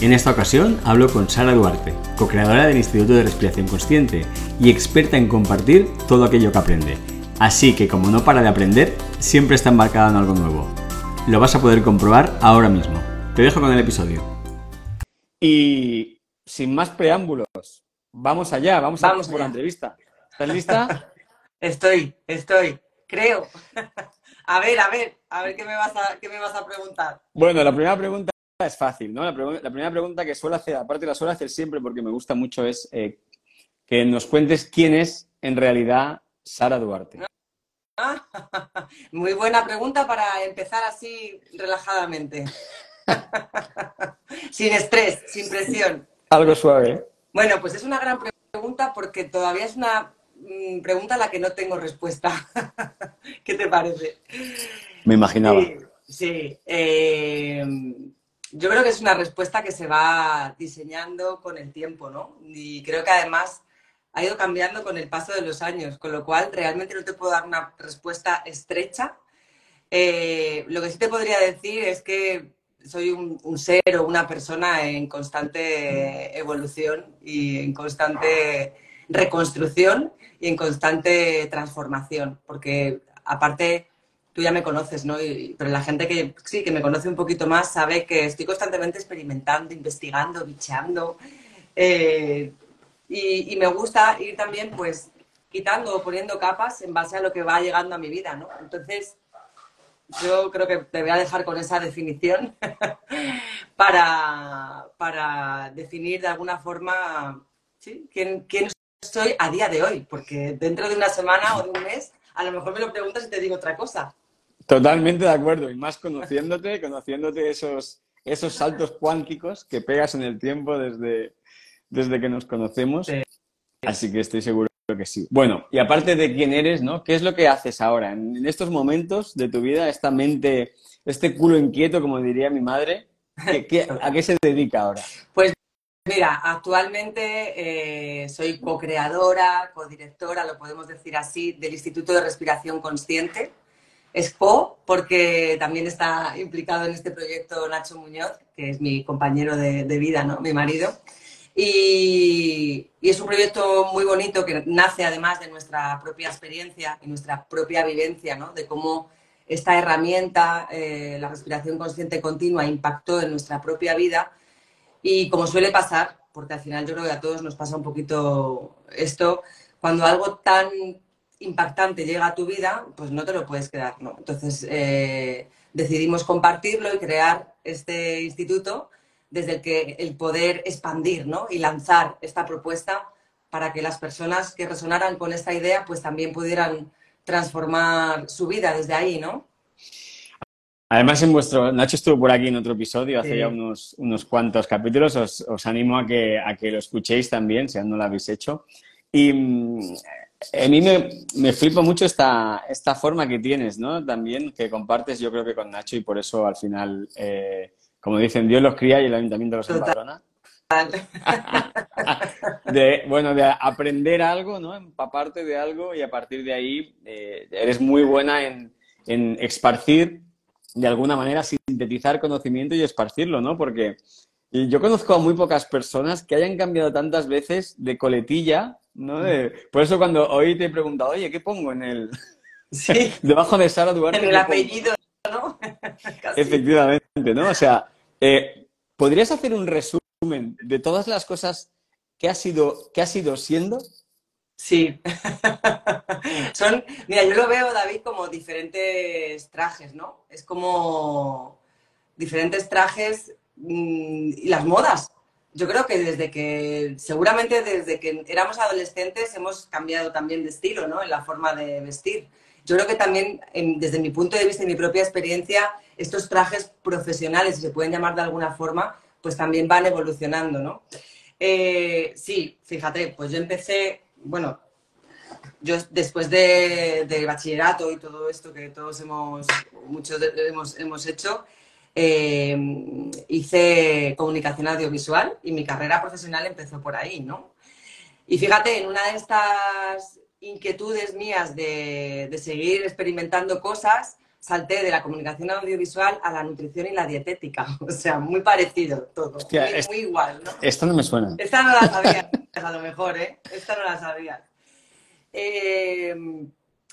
en esta ocasión hablo con Sara Duarte, co-creadora del Instituto de Respiración Consciente y experta en compartir todo aquello que aprende. Así que como no para de aprender, siempre está embarcada en algo nuevo. Lo vas a poder comprobar ahora mismo. Te dejo con el episodio. Y sin más preámbulos, vamos allá, vamos, a por la entrevista. ¿Estás lista? estoy, estoy, creo. a ver, a ver, a ver qué me vas a, qué me vas a preguntar. Bueno, la primera pregunta es fácil, ¿no? La, primera pregunta que suelo hacer, aparte la suelo hacer siempre porque me gusta mucho, es eh, que nos cuentes quién es en realidad Sara Duarte. muy buena pregunta para empezar así relajadamente. sin estrés, sin presión. Algo suave. ¿eh? Bueno, pues es una gran pregunta porque todavía es una mm, pregunta a la que no tengo respuesta. ¿Qué te parece? Me imaginaba. Sí. Eh, yo creo que es una respuesta que se va diseñando con el tiempo, ¿no? Y creo que además ha ido cambiando con el paso de los años, con lo cual realmente no te puedo dar una respuesta estrecha. Eh, lo que sí te podría decir es que soy un, ser o una persona en constante evolución y en constante reconstrucción y en constante transformación, porque aparte tú ya me conoces, ¿no? pero la gente que sí, que me conoce un poquito más sabe que estoy constantemente experimentando, investigando, bicheando. Eh, y, me gusta ir también, pues, quitando o poniendo capas en base a lo que va llegando a mi vida, ¿no? Entonces, yo creo que te voy a dejar con esa definición para, para definir de alguna forma. ¿Quién, quién soy a día de hoy, porque dentro de una semana o de un mes a lo mejor me lo preguntas y te digo otra cosa. Totalmente de acuerdo, y más conociéndote, conociéndote esos, esos saltos cuánticos que pegas en el tiempo desde, desde que nos conocemos. Así que estoy seguro que sí. Bueno, y aparte de quién eres, ¿no? ¿Qué es lo que haces ahora? En, estos momentos de tu vida, esta mente, este culo inquieto, como diría mi madre, a qué se dedica ahora? Pues mira, actualmente eh, soy co-creadora, co-directora, lo podemos decir así, del Instituto de Respiración Consciente Expo, porque también está implicado en este proyecto Nacho Muñoz, que es mi compañero de, vida, ¿no? mi marido. Y, es un proyecto muy bonito que nace además de nuestra propia experiencia y nuestra propia vivencia, ¿no? de cómo esta herramienta, eh, la respiración consciente continua, impactó en nuestra propia vida. Y como suele pasar, porque al final yo creo que a todos nos pasa un poquito esto, cuando algo tan impactante llega a tu vida, pues no te lo puedes quedar, ¿no? Entonces eh, decidimos compartirlo y crear este instituto desde el que el poder expandir, ¿no? Y lanzar esta propuesta para que las personas que resonaran con esta idea, pues también pudieran transformar su vida desde ahí, ¿no? Además, en vuestro, Nacho estuvo por aquí en otro episodio hace ya unos, unos cuantos capítulos. Os, os animo a que, a que lo escuchéis también, si aún no lo habéis hecho. Y mm, a mí me, flipa mucho esta, esta forma que tienes, ¿no? También que compartes, yo creo que con Nacho, y por eso al final, eh, como dicen, Dios los cría y el ayuntamiento los empadrona. de, bueno, de aprender algo, ¿no? Empaparte de algo y a partir de ahí eh, eres muy buena en, en esparcir, de alguna manera, sintetizar conocimiento y esparcirlo, ¿no? Porque yo conozco a muy pocas personas que hayan cambiado tantas veces de coletilla ¿no? por eso cuando hoy te he preguntado, oye, ¿qué pongo en el... Sí. Debajo de Sara Duarte. En el apellido, ¿no? Efectivamente, ¿no? O sea, eh, ¿podrías hacer un resumen de todas las cosas que has ido, que has ido siendo? Sí. Son, mira, yo lo veo, David, como diferentes trajes, ¿no? Es como diferentes trajes mm, y las modas yo creo que desde que, seguramente desde que éramos adolescentes hemos cambiado también de estilo, ¿no? En la forma de vestir. Yo creo que también, desde mi punto de vista y mi propia experiencia, estos trajes profesionales, si se pueden llamar de alguna forma, pues también van evolucionando, ¿no? Eh, sí, fíjate, pues yo empecé, bueno, yo después de, bachillerato y todo esto que todos hemos, muchos hemos, hemos hecho, eh, hice comunicación audiovisual y mi carrera profesional empezó por ahí, ¿no? Y fíjate, en una de estas inquietudes mías de, de seguir experimentando cosas, salté de la comunicación audiovisual a la nutrición y la dietética. O sea, muy parecido todo. muy, igual, ¿no? Esta no me suena. Esta no la sabía, a lo mejor, ¿eh? Esta no la sabía. Eh,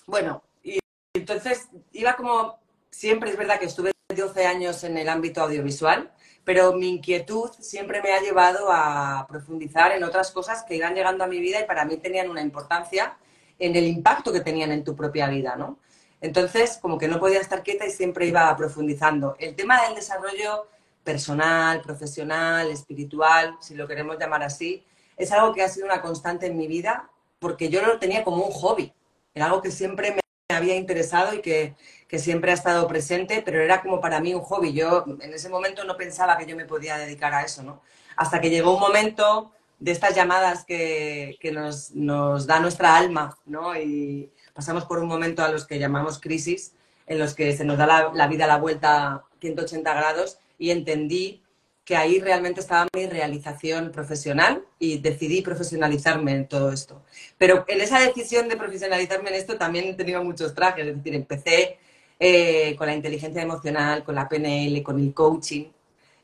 bueno, y entonces iba como, siempre es verdad que estuve 12 años en el ámbito audiovisual, pero mi inquietud siempre me ha llevado a profundizar en otras cosas que iban llegando a mi vida y para mí tenían una importancia en el impacto que tenían en tu propia vida, ¿no? Entonces, como que no podía estar quieta y siempre iba profundizando. El tema del desarrollo personal, profesional, espiritual, si lo queremos llamar así, es algo que ha sido una constante en mi vida porque yo lo tenía como un hobby. Era algo que siempre me había interesado y que, que siempre ha estado presente, pero era como para mí un hobby. Yo en ese momento no pensaba que yo me podía dedicar a eso, ¿no? Hasta que llegó un momento de estas llamadas que, que nos, nos, da nuestra alma, ¿no? Y pasamos por un momento a los que llamamos crisis, en los que se nos da la, la vida a la vuelta 180 grados y entendí que ahí realmente estaba mi realización profesional y decidí profesionalizarme en todo esto. Pero en esa decisión de profesionalizarme en esto también he tenido muchos trajes, es decir, empecé eh, con la inteligencia emocional, con la PNL, con el coaching.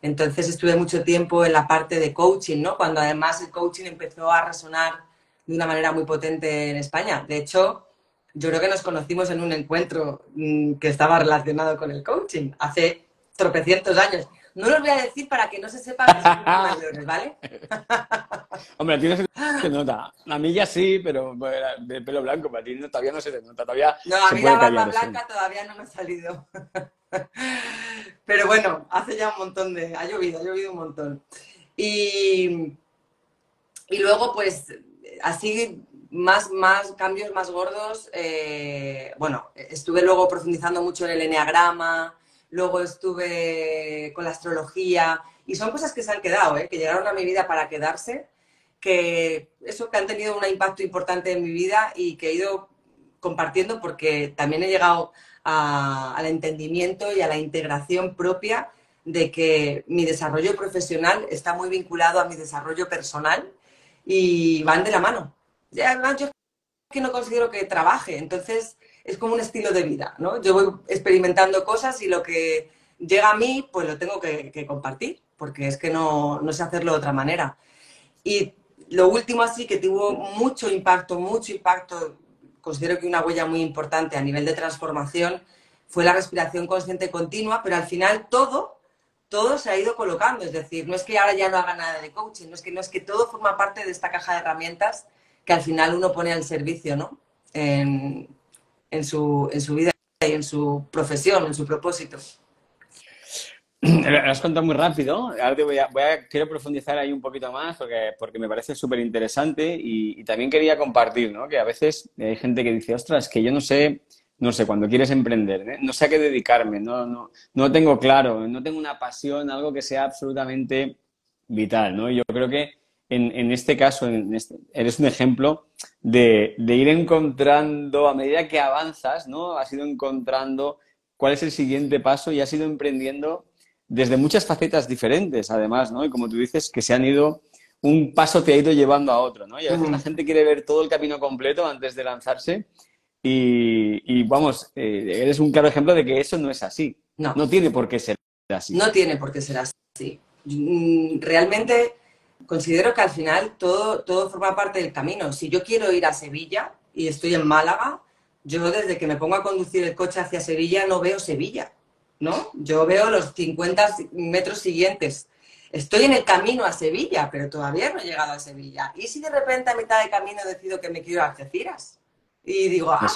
Entonces estuve mucho tiempo en la parte de coaching, ¿no? Cuando además el coaching empezó a resonar de una manera muy potente en España. De hecho, yo creo que nos conocimos en un encuentro mm, que estaba relacionado con el coaching hace tropecientos años. No los voy a decir para que no se sepa que son mayores, ¿vale? Hombre, a ti no se te nota. A mí ya sí, pero de pelo blanco, para ti todavía no se te nota. Todavía no, a mí la barba blanca todavía no me ha salido. pero bueno, hace ya un montón de... Ha llovido, ha llovido un montón. Y, y luego, pues, así más, más cambios más gordos. Eh, bueno, estuve luego profundizando mucho en el enneagrama, luego estuve con la astrología, y son cosas que se han quedado, ¿eh? que llegaron a mi vida para quedarse, que eso que han tenido un impacto importante en mi vida y que he ido compartiendo porque también he llegado al entendimiento y a la integración propia de que mi desarrollo profesional está muy vinculado a mi desarrollo personal y van de la mano. Ya, yo que no considero que trabaje, entonces es como un estilo de vida, ¿no? Yo voy experimentando cosas y lo que llega a mí, pues lo tengo que, compartir, porque es que no, no, sé hacerlo de otra manera. Y lo último así que tuvo mucho impacto, mucho impacto, considero que una huella muy importante a nivel de transformación, fue la respiración consciente continua, pero al final todo, todo se ha ido colocando, es decir, no es que ahora ya no haga nada de coaching, no es que, no es que todo forma parte de esta caja de herramientas que al final uno pone al servicio, ¿no? En su, en su vida y en su profesión, en su propósito. Lo has contado muy rápido. Ahora te voy a, voy a, quiero profundizar ahí un poquito más porque, porque me parece súper interesante y, también quería compartir, ¿no? Que a veces hay gente que dice, ostras, que yo no sé, no sé, cuando quieres emprender, ¿eh? no sé a qué dedicarme, no, no, no tengo claro, no tengo una pasión, algo que sea absolutamente vital, ¿no? Yo creo que en, este caso, este, eres un ejemplo de, ir encontrando, a medida que avanzas, ¿no? Has ido encontrando cuál es el siguiente paso y has ido emprendiendo desde muchas facetas diferentes, además, ¿no? Y como tú dices, que se han ido, un paso te ha ido llevando a otro, ¿no? Y a veces la gente quiere ver todo el camino completo antes de lanzarse y, vamos, eh, eres un claro ejemplo de que eso no es así. No. No tiene por qué ser así. No tiene por qué ser así. Mm, realmente considero que al final todo, todo forma parte del camino. Si yo quiero ir a Sevilla y estoy en Málaga, yo desde que me pongo a conducir el coche hacia Sevilla no veo Sevilla, ¿no? Yo veo los 50 metros siguientes. Estoy en el camino a Sevilla, pero todavía no he llegado a Sevilla. ¿Y si de repente a mitad de camino decido que me quiero a Algeciras? Y digo, ah,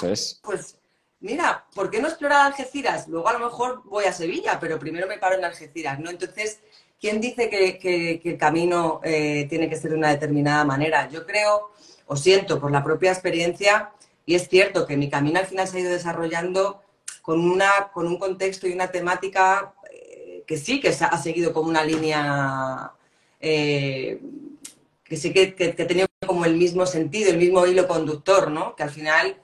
pues mira, ¿por qué no explorar Algeciras? Luego a lo mejor voy a Sevilla, pero primero me paro en Algeciras, ¿no? Entonces, ¿Quién dice que, el camino eh, tiene que ser de una determinada manera? Yo creo, o siento por la propia experiencia, y es cierto que mi camino al final se ha ido desarrollando con, una, con un contexto y una temática eh, que sí que ha seguido como una línea eh, que sí que, que, que tenía como el mismo sentido, el mismo hilo conductor, ¿no? Que al final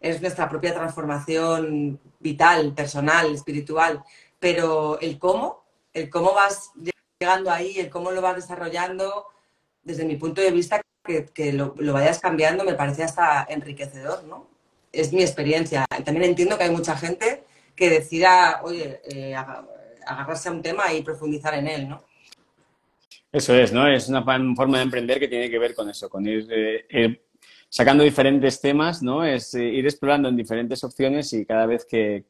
es nuestra propia transformación vital, personal, espiritual. Pero el cómo, el cómo vas llegando ahí, el cómo lo vas desarrollando, desde mi punto de vista, que, lo, vayas cambiando me parece hasta enriquecedor, ¿no? Es mi experiencia. También entiendo que hay mucha gente que decida, oye, eh, agarrarse a un tema y profundizar en él, ¿no? Eso es, ¿no? Es una forma de emprender que tiene que ver con eso, con ir, eh, ir sacando diferentes temas, ¿no? Es eh, ir explorando en diferentes opciones y cada vez que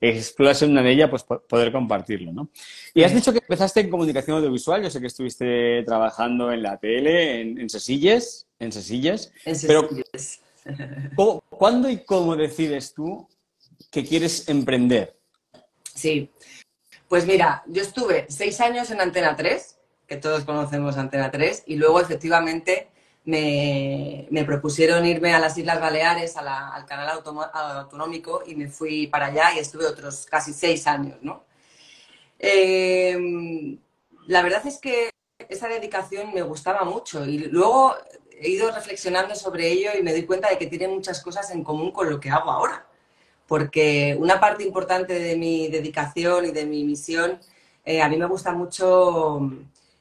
exploras en una de ellas, pues poder compartirlo, ¿no? Y has dicho que empezaste en comunicación audiovisual, yo sé que estuviste trabajando en la tele, en, en Sesilles, en Sesilles, En pero. ¿cómo- ¿cuándo y cómo decides tú que quieres emprender? Sí. Pues mira, yo estuve seis años en Antena 3, que todos conocemos Antena 3, y luego efectivamente me, me propusieron irme a las Islas Baleares, al canal autonómico, y me fui para allá y estuve otros casi seis años, ¿no? Eh, la verdad es que esa dedicación me gustaba mucho y luego he ido reflexionando sobre ello y me doy cuenta de que tiene muchas cosas en común con lo que hago ahora. Porque una parte importante de mi dedicación y de mi misión, eh, a mí me gusta mucho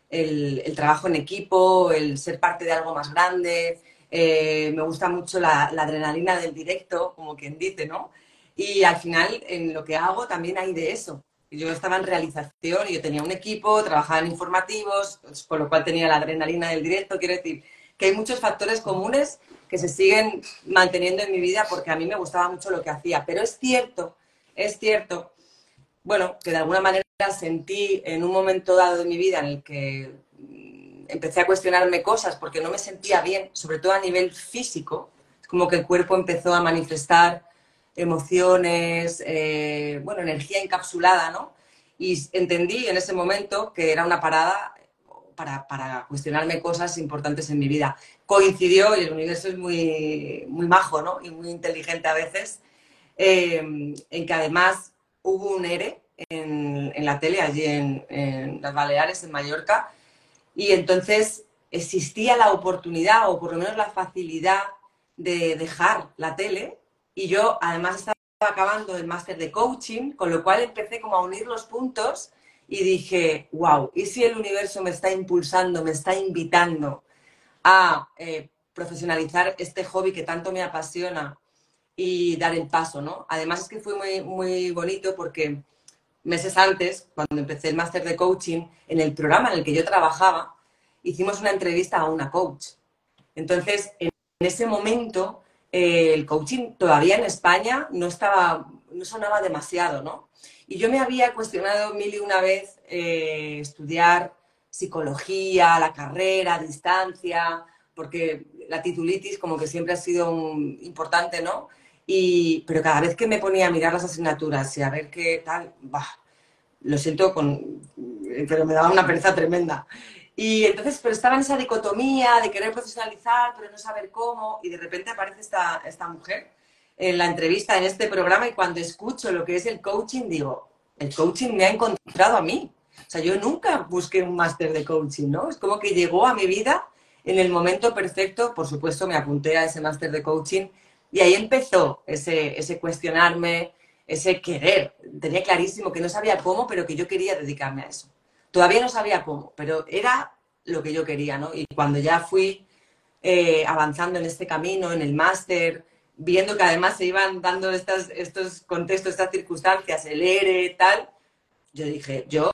el, trabajo en equipo, el ser parte de algo más grande, eh, me gusta mucho la, adrenalina del directo, como quien dice, ¿no? Y al final en lo que hago también hay de eso. Yo estaba en realización y yo tenía un equipo, trabajaba en informativos, con lo cual tenía la adrenalina del directo. Quiero decir que hay muchos factores comunes que se siguen manteniendo en mi vida porque a mí me gustaba mucho lo que hacía. Pero es cierto, es cierto, bueno, que de alguna manera sentí en un momento dado de mi vida en el que mm, empecé a cuestionarme cosas porque no me sentía bien, sobre todo a nivel físico. Como que el cuerpo empezó a manifestar emociones, eh, bueno, energía encapsulada, ¿no? Y entendí en ese momento que era una parada para, para, cuestionarme cosas importantes en mi vida. Coincidió, y el universo es muy, muy majo, ¿no? Y muy inteligente a veces, eh, en que además hubo un ERE en, la tele, allí en, en, las Baleares, en Mallorca, y entonces existía la oportunidad, o por lo menos la facilidad, de dejar la tele, y yo además estaba acabando el máster de coaching, con lo cual empecé como a unir los puntos y dije, wow, ¿y si el universo me está impulsando, me está invitando a eh, profesionalizar este hobby que tanto me apasiona y dar el paso, ¿no? Además es que fue muy, muy bonito porque meses antes, cuando empecé el máster de coaching, en el programa en el que yo trabajaba, hicimos una entrevista a una coach. Entonces, en ese momento, eh, el coaching todavía en España no estaba, no sonaba demasiado, ¿no? Y yo me había cuestionado mil y una vez eh, estudiar psicología, la carrera, a distancia, porque la titulitis como que siempre ha sido importante, ¿no? Y, pero cada vez que me ponía a mirar las asignaturas y a ver qué tal, bah, lo siento, con, pero me daba una pereza tremenda. Y entonces, pero estaba en esa dicotomía de querer profesionalizar, pero no saber cómo, y de repente aparece esta, esta mujer en la entrevista en este programa y cuando escucho lo que es el coaching, digo, el coaching me ha encontrado a mí. O sea, yo nunca busqué un máster de coaching, ¿no? Es como que llegó a mi vida en el momento perfecto. Por supuesto, me apunté a ese máster de coaching y ahí empezó ese, ese cuestionarme, ese querer. Tenía clarísimo que no sabía cómo, pero que yo quería dedicarme a eso. Todavía no sabía cómo, pero era lo que yo quería, ¿no? Y cuando ya fui eh, avanzando en este camino, en el máster, viendo que además se iban dando estas, estos contextos, estas circunstancias, el ERE, tal, yo dije, yo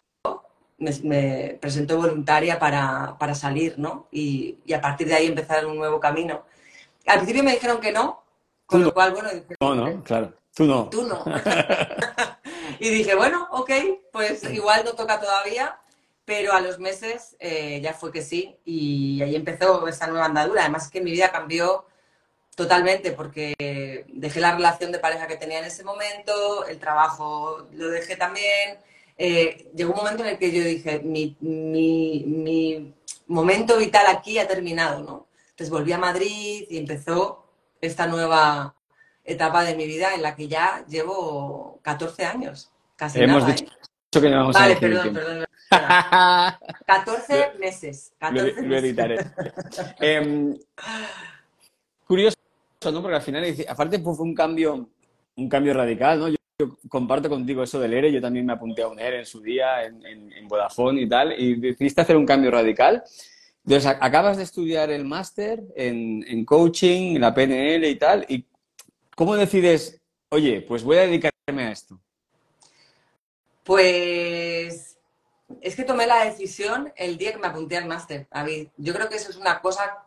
me, me presento voluntaria para, para salir, ¿no? Y, y, a partir de ahí empezar un nuevo camino. Al principio me dijeron que no, con no. lo cual, bueno... Dije, no, no, claro, tú no. Tú no. y dije, bueno, ok, pues igual no toca todavía, pero a los meses eh, ya fue que sí, y ahí empezó esta nueva andadura. Además que mi vida cambió Totalmente, porque dejé la relación de pareja que tenía en ese momento, el trabajo lo dejé también. Eh, llegó un momento en el que yo dije, mi, mi, mi, momento vital aquí ha terminado, ¿no? Entonces volví a Madrid y empezó esta nueva etapa de mi vida en la que ya llevo 14 años. Casi hemos, nada, dicho, ¿eh? que no vamos vale, a decir. Perdón, perdón, 14 meses. 14 lo, editaré. eh, curioso, ¿no? Porque al final, aparte fue un cambio, un cambio radical, ¿no? Yo, comparto contigo eso del ERE, yo también me apunté a un ERE en su día, en, en, Vodafone y tal, y decidiste hacer un cambio radical. Entonces, acabas de estudiar el máster en, en coaching, la PNL y tal, y ¿cómo decides, oye, pues voy a dedicarme a esto? Pues es que tomé la decisión el día que me apunté al máster, David. Yo creo que eso es una cosa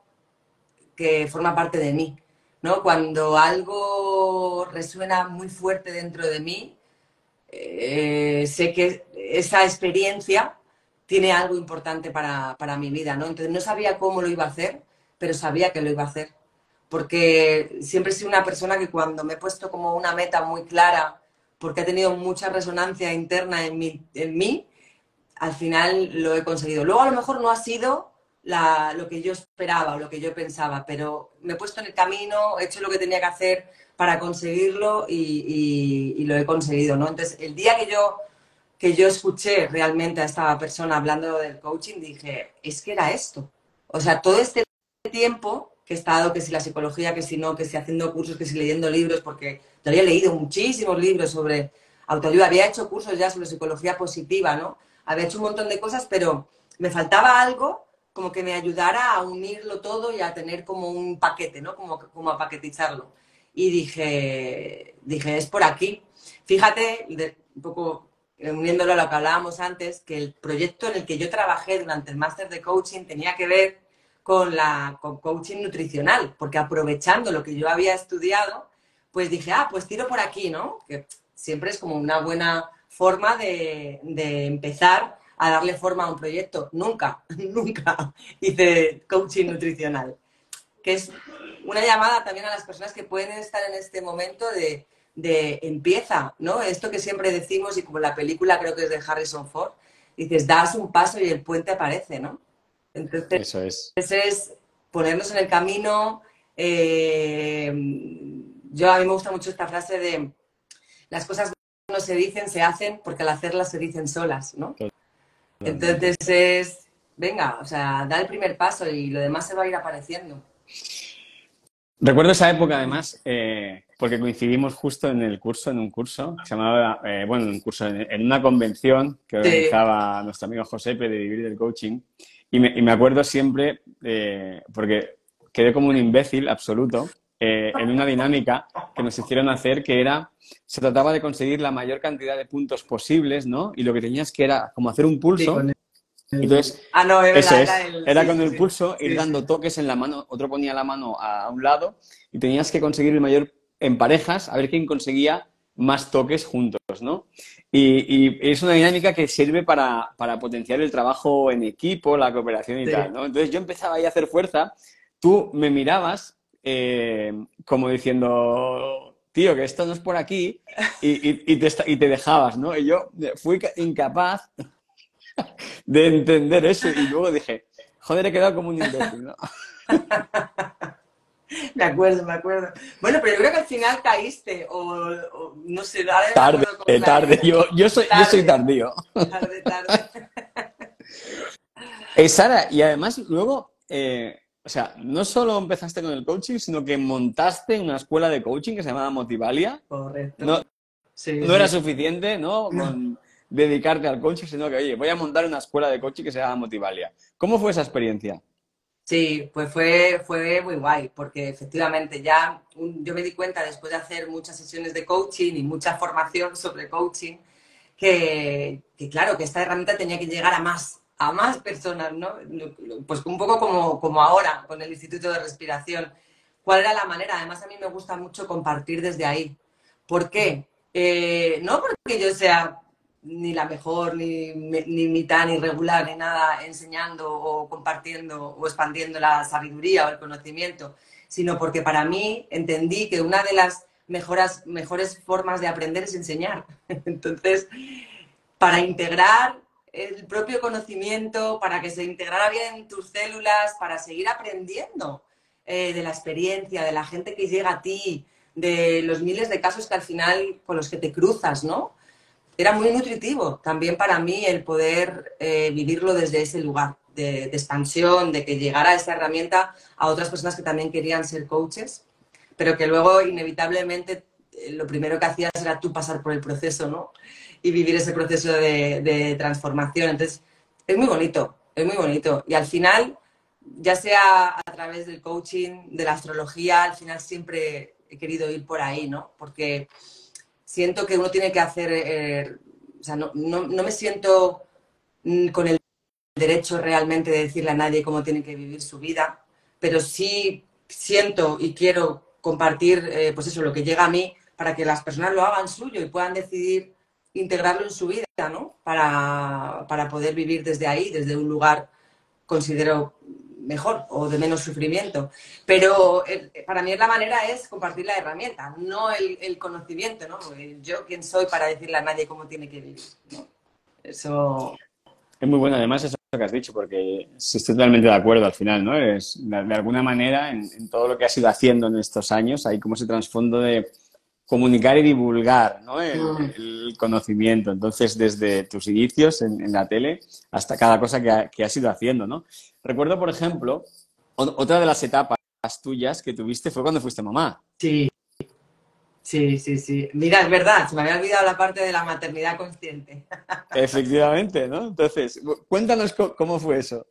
que forma parte de mí, ¿no? Cuando algo resuena muy fuerte dentro de mí, eh, sé que esa experiencia tiene algo importante para, para, mi vida, ¿no? Entonces no sabía cómo lo iba a hacer, pero sabía que lo iba a hacer. Porque siempre he sido una persona que cuando me he puesto como una meta muy clara, porque ha tenido mucha resonancia interna en mí, en mí al final lo he conseguido. Luego a lo mejor no ha sido lo que yo esperaba o lo que yo pensaba, pero me he puesto en el camino, he hecho lo que tenía que hacer para conseguirlo y, lo he conseguido, ¿no? Entonces, el día que yo, que yo escuché realmente a esta persona hablando del coaching, dije, es que era esto. O sea, todo este tiempo que he estado, que si la psicología, que si no, que si haciendo cursos, que si leyendo libros, porque yo había leído muchísimos libros sobre autoayuda, había hecho cursos ya sobre psicología positiva, ¿no? Había hecho un montón de cosas, pero me faltaba algo como que me ayudara a unirlo todo y a tener como un paquete, ¿no? Como, como a paquetizarlo. Y dije, dije, es por aquí. Fíjate, un poco uniéndolo a lo que hablábamos antes, que el proyecto en el que yo trabajé durante el máster de coaching tenía que ver con la con coaching nutricional, porque aprovechando lo que yo había estudiado, pues dije, ah, pues tiro por aquí, ¿no? Que siempre es como una buena forma de, de empezar a darle forma a un proyecto. Nunca, nunca hice coaching nutricional. Que es una llamada también a las personas que pueden estar en este momento de, de empieza, ¿no? Esto que siempre decimos y como la película creo que es de Harrison Ford, dices, das un paso y el puente aparece, ¿no? Entonces, Eso es. es ponernos en el camino. Eh, yo a mí me gusta mucho esta frase de las cosas no se dicen, se hacen, porque al hacerlas se dicen solas, ¿no? Entonces es, venga, o sea, da el primer paso y lo demás se va a ir apareciendo. Recuerdo esa época además, eh, porque coincidimos justo en el curso, en un curso, que se llamaba, eh, bueno, un curso, en, una convención que organizaba nuestro amigo José de Vivir del Coaching. Y me, acuerdo siempre, eh, porque quedé como un imbécil absoluto, en una dinámica que nos hicieron hacer que era, se trataba de conseguir la mayor cantidad de puntos posibles, ¿no? Y lo que tenías que era como hacer un pulso. Entonces, ah, no, eso es, era, con el pulso, ir dando toques en la mano, otro ponía la mano a un lado y tenías que conseguir el mayor en parejas, a ver quién conseguía más toques juntos, ¿no? Y, es una dinámica que sirve para, para, potenciar el trabajo en equipo, la cooperación y tal, ¿no? Entonces yo empezaba ahí a hacer fuerza, tú me mirabas eh, como diciendo, tío, que esto no es por aquí, y, te, y te dejabas, ¿no? Y yo fui incapaz de entender eso y luego dije, joder, he quedado como un imbécil, ¿no? Me acuerdo, me acuerdo. Bueno, pero yo creo que al final caíste, o, no sé, tarde, tarde. Yo, yo, soy, yo soy tardío. Tarde, tarde. Eh, Sara, y además luego, eh, o sea, no solo empezaste con el coaching, sino que montaste una escuela de coaching que se llamaba Motivalia. Correcto. No, no era suficiente, ¿no? Con dedicarte al coaching, sino que, oye, voy a montar una escuela de coaching que se llama Motivalia. ¿Cómo fue esa experiencia? Sí, pues fue, fue muy guay, porque efectivamente ya yo me di cuenta después de hacer muchas sesiones de coaching y mucha formación sobre coaching, que, que claro, que esta herramienta tenía que llegar a más, a más personas, ¿no? Pues un poco como, como ahora con el Instituto de Respiración. ¿Cuál era la manera? Además, a mí me gusta mucho compartir desde ahí. ¿Por qué? Eh, no porque yo sea ni la mejor, ni, ni mitad, ni regular, ni nada enseñando o compartiendo o expandiendo la sabiduría o el conocimiento, sino porque para mí entendí que una de las mejoras, mejores formas de aprender es enseñar. Entonces, para integrar el propio conocimiento, para que se integrara bien en tus células, para seguir aprendiendo eh, de la experiencia, de la gente que llega a ti, de los miles de casos que al final con los que te cruzas, ¿no? Era muy nutritivo también para mí el poder eh, vivirlo desde ese lugar de, expansión, de que llegara esa herramienta a otras personas que también querían ser coaches, pero que luego inevitablemente eh, lo primero que hacías era tú pasar por el proceso, ¿no? Y vivir ese proceso de, de transformación. Entonces, es muy bonito, es muy bonito. Y al final, ya sea a través del coaching, de la astrología, al final siempre he querido ir por ahí, ¿no? Porque siento que uno tiene que hacer, eh, o sea, no, me siento mm, con el derecho realmente de decirle a nadie cómo tiene que vivir su vida, pero sí siento y quiero compartir, eh, pues eso, lo que llega a mí para que las personas lo hagan suyo y puedan decidir integrarlo en su vida, ¿no? Para, para poder vivir desde ahí, desde un lugar, considero, mejor o de menos sufrimiento. Pero eh, para mí la manera es compartir la herramienta, no el, conocimiento, ¿no? Yo quién soy para decirle a nadie cómo tiene que vivir, Eso... Es muy bueno además eso que has dicho, porque estoy totalmente de acuerdo al final, ¿no? Es, de, alguna manera, en, todo lo que has ido haciendo en estos años, hay como ese trasfondo de comunicar y divulgar ¿no? el, mm. conocimiento. Entonces, desde tus inicios en, la tele hasta cada cosa que, que, has ido haciendo, ¿no? Recuerdo, por ejemplo, otra de las etapas tuyas que tuviste fue cuando fuiste mamá. Sí, sí, sí, sí. Mira, es verdad, se me había olvidado la parte de la maternidad consciente. Efectivamente, ¿no? Entonces, cuéntanos cómo fue eso.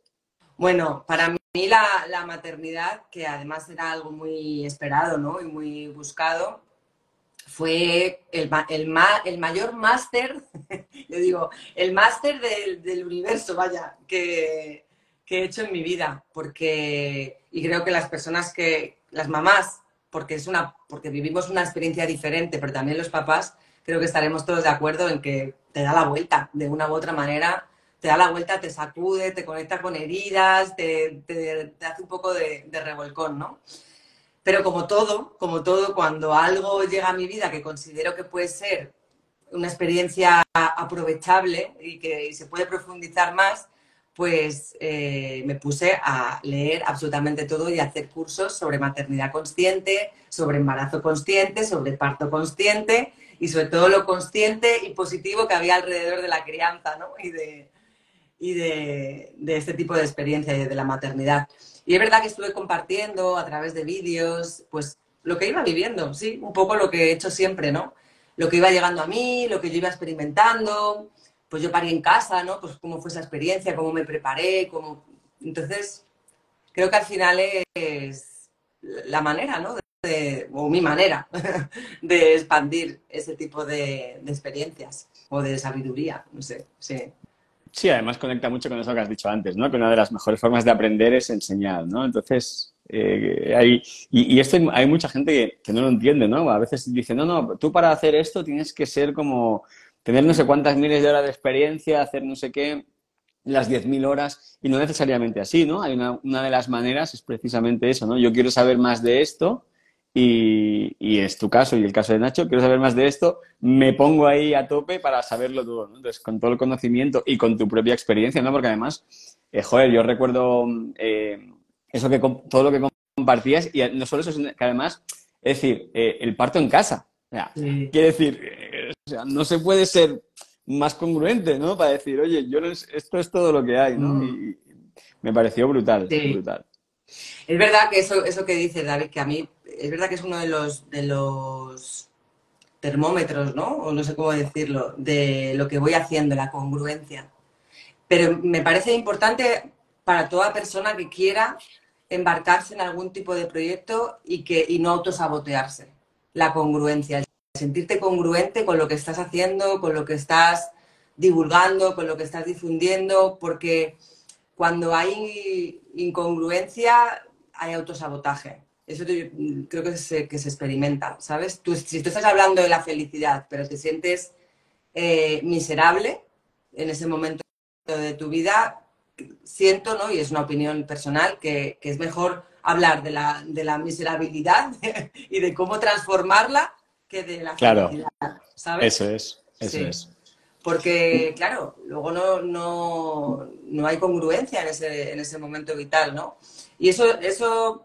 Bueno, para mí la, la, maternidad, que además era algo muy esperado ¿no? y muy buscado, fue el, el, el mayor máster, yo digo, el máster del, del, universo, vaya, que, que, he hecho en mi vida, porque, y creo que las personas que, las mamás, porque, es una, porque vivimos una experiencia diferente, pero también los papás, creo que estaremos todos de acuerdo en que te da la vuelta, de una u otra manera, te da la vuelta, te sacude, te conecta con heridas, te, te, hace un poco de, de revolcón, ¿no? Pero como todo, como todo, cuando algo llega a mi vida que considero que puede ser una experiencia aprovechable y que se puede profundizar más, pues eh, me puse a leer absolutamente todo y a hacer cursos sobre maternidad consciente, sobre embarazo consciente, sobre parto consciente y sobre todo lo consciente y positivo que había alrededor de la crianza ¿no? y, de, y de, de este tipo de experiencia y de la maternidad. Y es verdad que estuve compartiendo a través de vídeos, pues lo que iba viviendo, sí, un poco lo que he hecho siempre, ¿no? Lo que iba llegando a mí, lo que yo iba experimentando, pues yo parí en casa, ¿no? Pues cómo fue esa experiencia, cómo me preparé, cómo... Entonces, creo que al final es la manera, ¿no? O mi manera de expandir ese tipo de, de experiencias o de sabiduría, no sé, sí. Sí, además conecta mucho con eso que has dicho antes, ¿no? Que una de las mejores formas de aprender es enseñar, ¿no? Entonces, eh, hay, y, esto hay mucha gente que, no lo entiende, ¿no? A veces dice, no, no, tú para hacer esto tienes que ser como, tener no sé cuántas miles de horas de experiencia, hacer no sé qué, las 10.000 horas, y no necesariamente así, ¿no? Hay una, una de las maneras es precisamente eso, ¿no? Yo quiero saber más de esto, y, es tu caso y el caso de Nacho, quiero saber más de esto, me pongo ahí a tope para saberlo todo, ¿no? Entonces, con todo el conocimiento y con tu propia experiencia, ¿no? Porque además, eh, joder, yo recuerdo eh, eso que todo lo que compartías y no solo eso, sino que además, es decir, eh, el parto en casa. O sea, Quiere decir, o sea, no se puede ser más congruente, ¿no? Para decir, oye, yo esto es todo lo que hay, ¿no? Mm. Y me pareció brutal, brutal. Es verdad que eso, eso que dice David, que a mí es verdad que es uno de los, termómetros, ¿no? O no sé cómo decirlo, de lo que voy haciendo, la congruencia. Pero me parece importante para toda persona que quiera embarcarse en algún tipo de proyecto y, que, y no autosabotearse. La congruencia, sentirte congruente con lo que estás haciendo, con lo que estás divulgando, con lo que estás difundiendo, porque cuando hay incongruencia hay autosabotaje. Eso creo que se, que se experimenta, ¿sabes? Tú, si tú estás hablando de la felicidad, pero te sientes eh, miserable en ese momento de tu vida, siento, ¿no? Y es una opinión personal, que, que es mejor hablar de la, de la miserabilidad y de cómo transformarla que de la felicidad, ¿sabes? Eso es, eso es. Porque, claro, luego no, no, no hay congruencia en ese, en ese momento vital, ¿no? Y eso, eso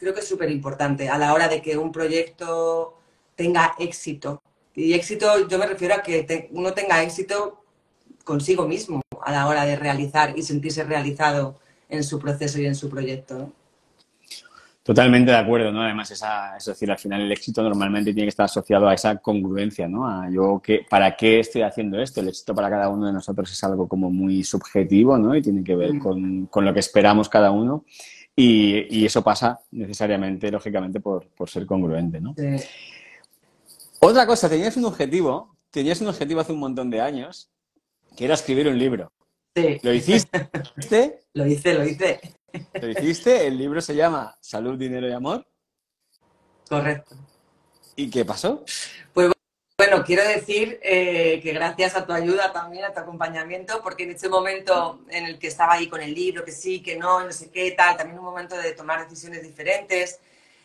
creo que es súper importante a la hora de que un proyecto tenga éxito. Y éxito, yo me refiero a que uno tenga éxito consigo mismo a la hora de realizar y sentirse realizado en su proceso y en su proyecto. Totalmente de acuerdo, ¿no? Además, esa, es decir, al final el éxito normalmente tiene que estar asociado a esa congruencia, ¿no? A yo, que, ¿para qué estoy haciendo esto? El éxito para cada uno de nosotros es algo como muy subjetivo, ¿no? Y tiene que ver con, con lo que esperamos cada uno. Y, y, eso pasa necesariamente, lógicamente, por, por ser congruente, ¿no? Sí. Otra cosa, tenías un objetivo, tenías un objetivo hace un montón de años, que era escribir un libro. Sí. ¿Lo hiciste? lo hice, lo hice. ¿Lo hiciste? El libro se llama Salud, Dinero y Amor. Correcto. ¿Y qué pasó? Pues bueno, quiero decir eh, que gracias a tu ayuda también, a tu acompañamiento, porque en ese momento en el que estaba ahí con el libro, que sí, que no, no sé qué, tal, también un momento de tomar decisiones diferentes,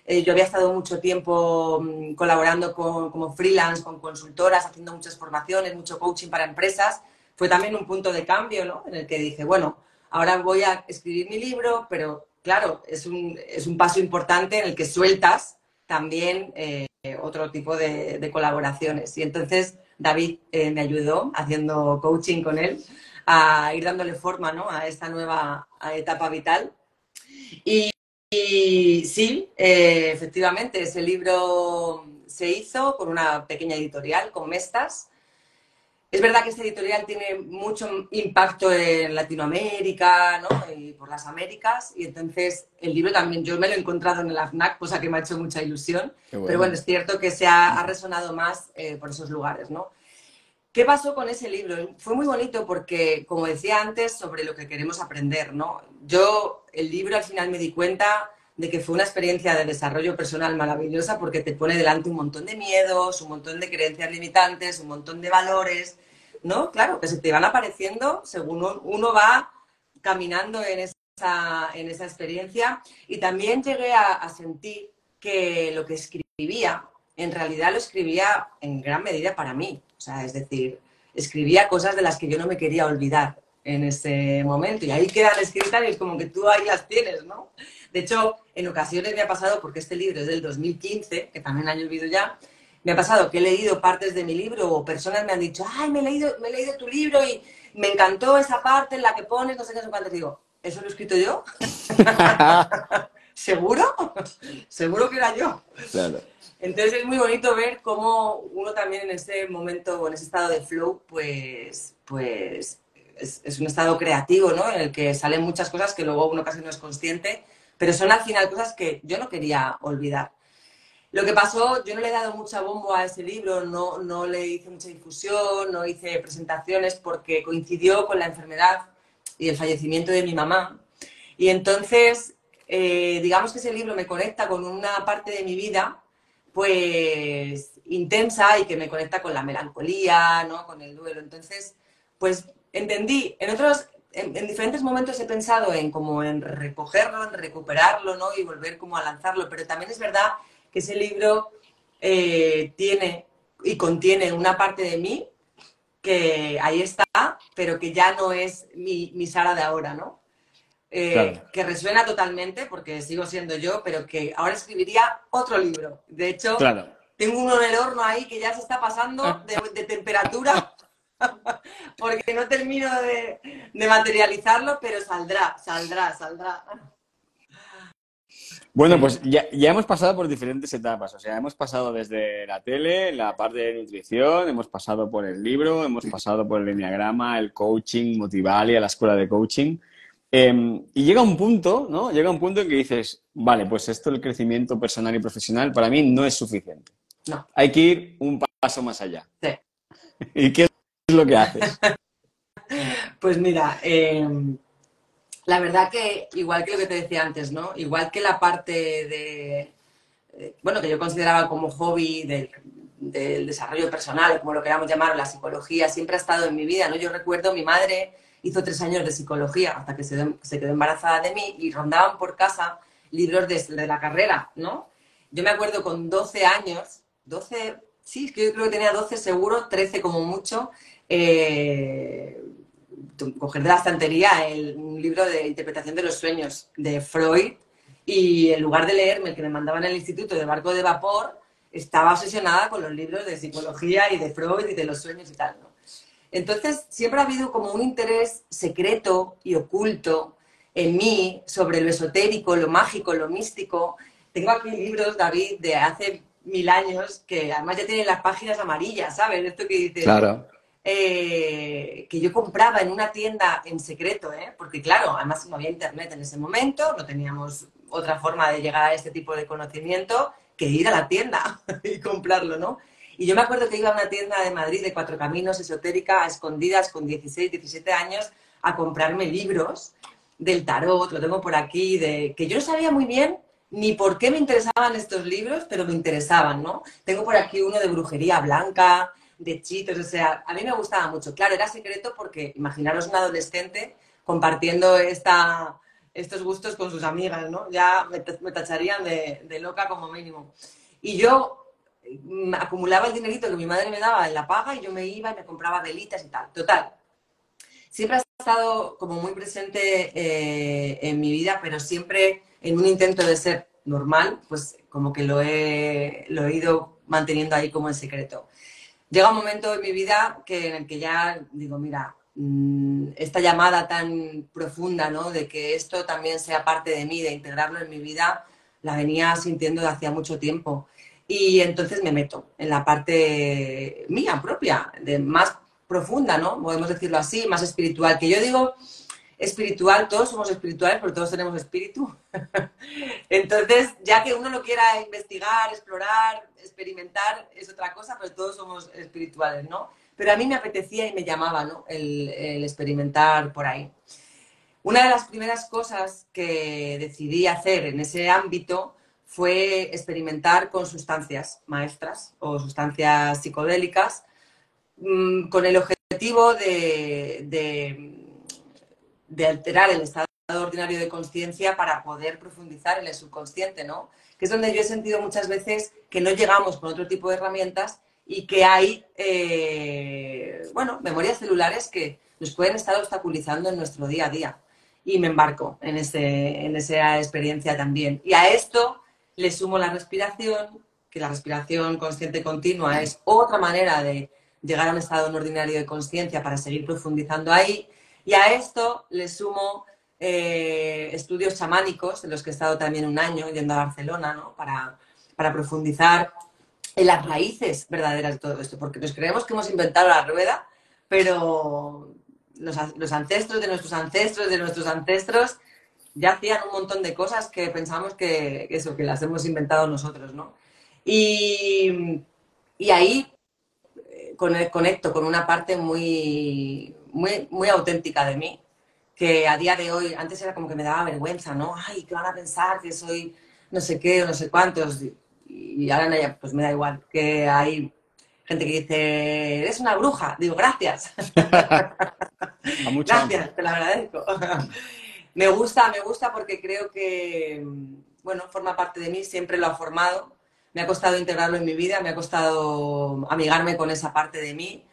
eh, yo había estado mucho tiempo mm, colaborando con, como freelance, con consultoras, haciendo muchas formaciones, mucho coaching para empresas. Fue también un punto de cambio, ¿no? En el que dije, bueno, ahora voy a escribir mi libro, pero claro, es un, es un paso importante en el que sueltas también eh, otro tipo de, colaboraciones. Y entonces David eh, me ayudó haciendo coaching con él a ir dándole forma ¿no? a esta nueva etapa vital. Y, sí, eh, efectivamente, ese libro se hizo con una pequeña editorial, con Mestas. Es verdad que esta editorial tiene mucho impacto en Latinoamérica ¿no? y por las Américas, y entonces el libro también yo me lo he encontrado en el AFNAC, cosa que me ha hecho mucha ilusión. Pero bueno, es cierto que se ha, resonado más eh, por esos lugares. ¿no? ¿Qué pasó con ese libro? Fue muy bonito porque, como decía antes, sobre lo que queremos aprender, ¿no? Yo, el libro al final me di cuenta de que fue una experiencia de desarrollo personal maravillosa porque te pone delante un montón de miedos, un montón de creencias limitantes, un montón de valores, ¿no? Claro, que se te van apareciendo según uno va caminando en esa, en esa experiencia. Y también llegué a, a sentir que lo que escribía, en realidad lo escribía en gran medida para mí. O sea, es decir, escribía cosas de las que yo no me quería olvidar en ese momento. Y ahí quedan escritas y es como que tú ahí las tienes, ¿no? De hecho, en ocasiones me ha pasado, porque este libro es del 2015, que también ha llovido ya, me ha pasado que he leído partes de mi libro o personas me han dicho, ay, me he leído, me he leído tu libro y me encantó esa parte en la que pones, no sé qué, no sé cuánto. Digo, ¿eso lo he escrito yo? ¿Seguro? ¿Seguro que era yo? Claro. Entonces es muy bonito ver cómo uno también en ese momento, en ese estado de flow, pues, pues es, un estado creativo, ¿no? En el que salen muchas cosas que luego uno casi no es consciente, pero son al final cosas que yo no quería olvidar. Lo que pasó, yo no le he dado mucha bombo a ese libro, no, no le hice mucha difusión, no hice presentaciones porque coincidió con la enfermedad y el fallecimiento de mi mamá. Y entonces, eh, digamos que ese libro me conecta con una parte de mi vida pues intensa y que me conecta con la melancolía, ¿no? Con el duelo. Entonces, pues entendí, en otros, en, diferentes momentos he pensado en como en recogerlo, en recuperarlo, ¿no? Y volver como a lanzarlo, pero también es verdad que ese libro eh, tiene y contiene una parte de mí que ahí está, pero que ya no es mi, mi Sara de ahora, ¿no? Eh, que resuena totalmente, porque sigo siendo yo, pero que ahora escribiría otro libro. De hecho, tengo uno en el horno ahí que ya se está pasando de, temperatura, porque no termino de, materializarlo, pero saldrá, saldrá, saldrá. Bueno, pues ya, ya, hemos pasado por diferentes etapas. O sea, hemos pasado desde la tele, la parte de nutrición, hemos pasado por el libro, hemos pasado por el enneagrama, el coaching, Motivalia, la escuela de coaching. Em, y llega un punto, ¿no? Llega un punto en que dices, vale, pues esto el crecimiento personal y profesional para mí no es suficiente. No. Hay que ir un paso más allá. Sí. ¿Y qué es lo que haces? pues mira, em, la verdad que igual que lo que te decía antes, ¿no? Igual que la parte de, eh, bueno, que yo consideraba como hobby del, desarrollo personal, como lo queramos llamar, la psicología, siempre ha estado en mi vida, ¿no? Yo recuerdo mi madre hizo tres años de psicología hasta que se, quedó embarazada de mí y rondaban por casa libros de, la carrera, ¿no? Yo me acuerdo con 12 años, 12, sí, yo creo que tenía 12 seguro, 13 como mucho, eh, coger de la estantería el, un libro de interpretación de los sueños de Freud y en lugar de leerme el que me mandaban en el instituto de barco de vapor, estaba obsesionada con los libros de psicología y de Freud y de los sueños y tal. Entonces, siempre ha habido como un interés secreto y oculto en mí sobre lo esotérico, lo mágico, lo místico. Tengo aquí libros, David, de hace mil años, que además ya tienen las páginas amarillas, ¿sabes? Esto que dices. Claro. Eh, que yo compraba en una tienda en secreto, ¿eh? porque claro, además no había internet en ese momento, no teníamos otra forma de llegar a este tipo de conocimiento que ir a la tienda y comprarlo, ¿no? Y yo me acuerdo que iba a una tienda de Madrid de Cuatro Caminos, esotérica, a escondidas con 16, 17 años, a comprarme libros del tarot, lo tengo por aquí, de que yo no sabía muy bien ni por qué me interesaban estos libros, pero me interesaban, ¿no? Tengo por aquí uno de brujería blanca, de chitos, o sea, a mí me gustaba mucho. Claro, era secreto porque imaginaros un adolescente compartiendo esta, estos gustos con sus amigas, ¿no? Ya me, tacharían de, loca como mínimo. Y yo mm, acumulaba el dinerito que mi madre me daba en la paga y yo me iba y me compraba velitas y tal. Total. Siempre ha estado como muy presente eh, en mi vida, pero siempre en un intento de ser normal, pues como que lo he, lo he ido manteniendo ahí como en secreto llega un momento en mi vida que, en el que ya digo, mira, mm, esta llamada tan profunda, ¿no? De que esto también sea parte de mí, de integrarlo en mi vida, la venía sintiendo de hacía mucho tiempo. Y entonces me meto en la parte mía propia, de más profunda, ¿no? Podemos decirlo así, más espiritual. Que yo digo espiritual, todos somos espirituales, pero todos tenemos espíritu. Entonces, ya que uno lo quiera investigar, explorar, experimentar, es otra cosa, pero todos somos espirituales, ¿no? Pero a mí me apetecía y me llamaba, ¿no? El, experimentar por ahí. Una de las primeras cosas que decidí hacer en ese ámbito fue experimentar con sustancias maestras o sustancias psicodélicas mm, con el objetivo de alterar el estado ordinario de conciencia para poder profundizar en el subconsciente, ¿no? Que es donde yo he sentido muchas veces que no llegamos con otro tipo de herramientas y que hay, eh, bueno, memorias celulares que nos pueden estar obstaculizando en nuestro día a día. Y me embarco en, ese, en esa experiencia también. Y a esto le sumo la respiración, que la respiración consciente continua es otra manera de llegar a un estado ordinario de conciencia para seguir profundizando ahí y a esto le sumo eh, estudios chamánicos, en los que he estado también un año yendo a Barcelona, ¿no? Para, profundizar en las raíces verdaderas de todo esto, porque nos creemos que hemos inventado la rueda, pero los, ancestros de nuestros ancestros, de nuestros ancestros, ya hacían un montón de cosas que pensamos que eso, que las hemos inventado nosotros, ¿no? Y, y ahí eh, conecto con una parte muy, muy, muy auténtica de mí, que a día de hoy, antes era como que me daba vergüenza, ¿no? Ay, ¿qué van a pensar? Que soy no sé qué o no sé cuántos. Y ahora pues me da igual, que hay gente que dice, eres una bruja. Digo, gracias. gracias, te lo agradezco. me gusta, me gusta porque creo que, bueno, forma parte de mí, siempre lo ha formado. Me ha costado integrarlo en mi vida, me ha costado amigarme con esa parte de mí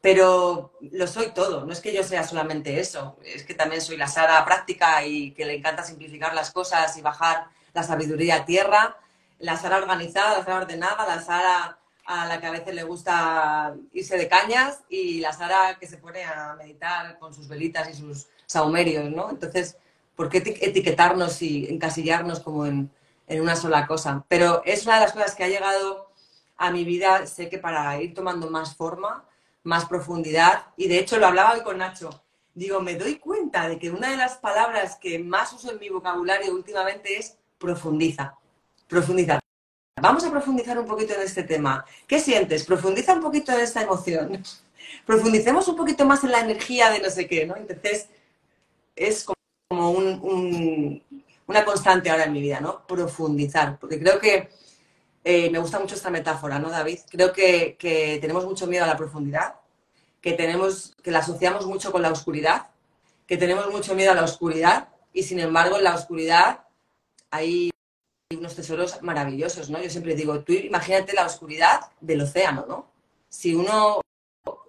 pero lo soy todo, no es que yo sea solamente eso, es que también soy la Sara práctica y que le encanta simplificar las cosas y bajar la sabiduría a tierra, la Sara organizada, la Sara ordenada, la Sara a la que a veces le gusta irse de cañas y la Sara que se pone a meditar con sus velitas y sus saumerios, ¿no? Entonces, ¿por qué etiquetarnos y encasillarnos como en, en una sola cosa? Pero es una de las cosas que ha llegado a mi vida, sé que para ir tomando más forma, más profundidad. Y de hecho lo hablaba hoy con Nacho. Digo, me doy cuenta de que una de las palabras que más uso en mi vocabulario últimamente es profundiza. Profundiza. Vamos a profundizar un poquito en este tema. ¿Qué sientes? Profundiza un poquito en esta emoción. Profundicemos un poquito más en la energía de no sé qué, ¿no? Entonces, es como una constante ahora en mi vida, ¿no? Profundizar. Porque creo que eh, me gusta mucho esta metáfora, ¿no, David? Creo que, tenemos mucho miedo a la profundidad, que, tenemos, que la asociamos mucho con la oscuridad, que tenemos mucho miedo a la oscuridad y, sin embargo, en la oscuridad hay unos tesoros maravillosos, ¿no? Yo siempre digo, tú imagínate la oscuridad del océano, ¿no? Si uno,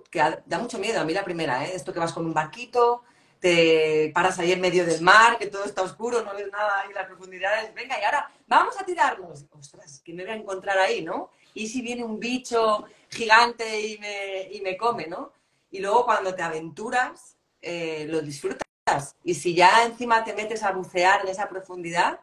que da mucho miedo, a mí la primera, ¿eh? Esto que vas con un barquito, te paras ahí en medio del mar, que todo está oscuro, no ves nada y las profundidades, venga, y ahora vamos a tirarnos. Ostras, ¿qué me voy a encontrar ahí, no? ¿y si viene un bicho gigante y me, y me come, ¿no? Y luego cuando te aventuras, eh, lo disfrutas. Y si ya encima te metes a bucear en esa profundidad,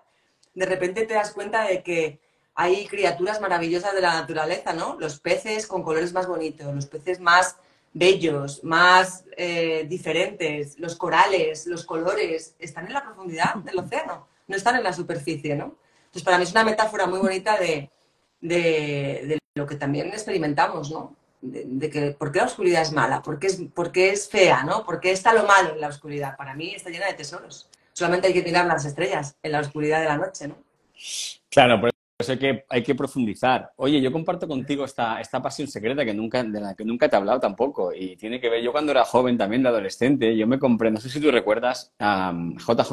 de repente te das cuenta de que hay criaturas maravillosas de la naturaleza, ¿no? Los peces con colores más bonitos, los peces más bellos, más eh, diferentes, los corales, los colores, están en la profundidad del océano, no están en la superficie, ¿no? Entonces, para mí es una metáfora muy bonita de, de, lo que también experimentamos, ¿no? De, que, ¿por qué la oscuridad es mala? ¿Por qué es, por qué es fea, ¿no? ¿Por qué está lo malo en la oscuridad? Para mí está llena de tesoros. Solamente hay que mirar las estrellas en la oscuridad de la noche, ¿no? Claro, por eso hay que, hay que profundizar. Oye, yo comparto contigo esta, esta pasión secreta que nunca, de la que nunca te he hablado tampoco. Y tiene que ver, yo cuando era joven, también de adolescente, yo me compré, no sé si tú recuerdas, a JJ,